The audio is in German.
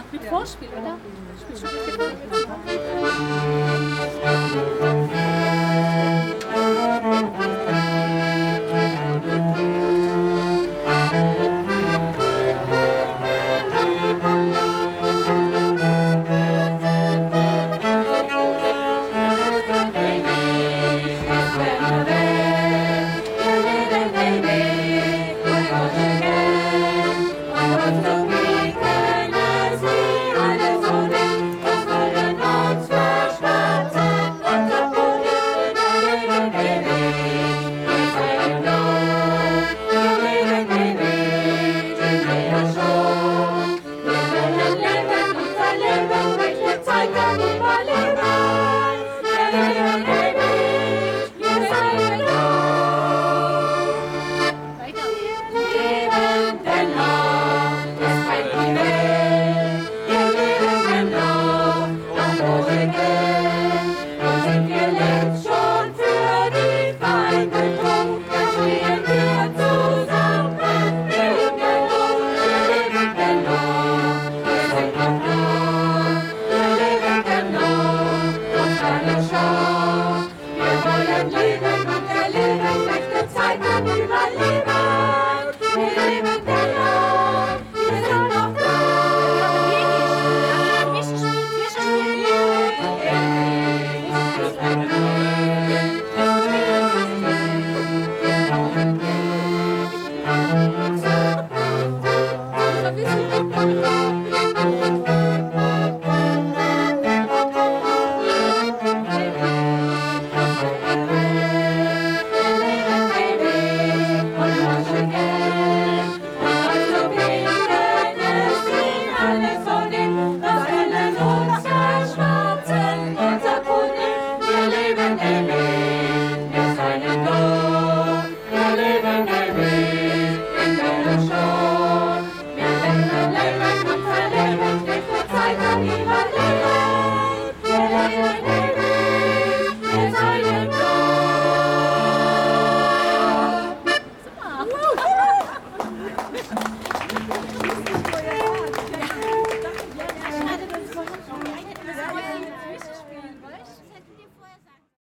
gemacht mit Vorspiel, oder? Spiel schon mit Hallelujah.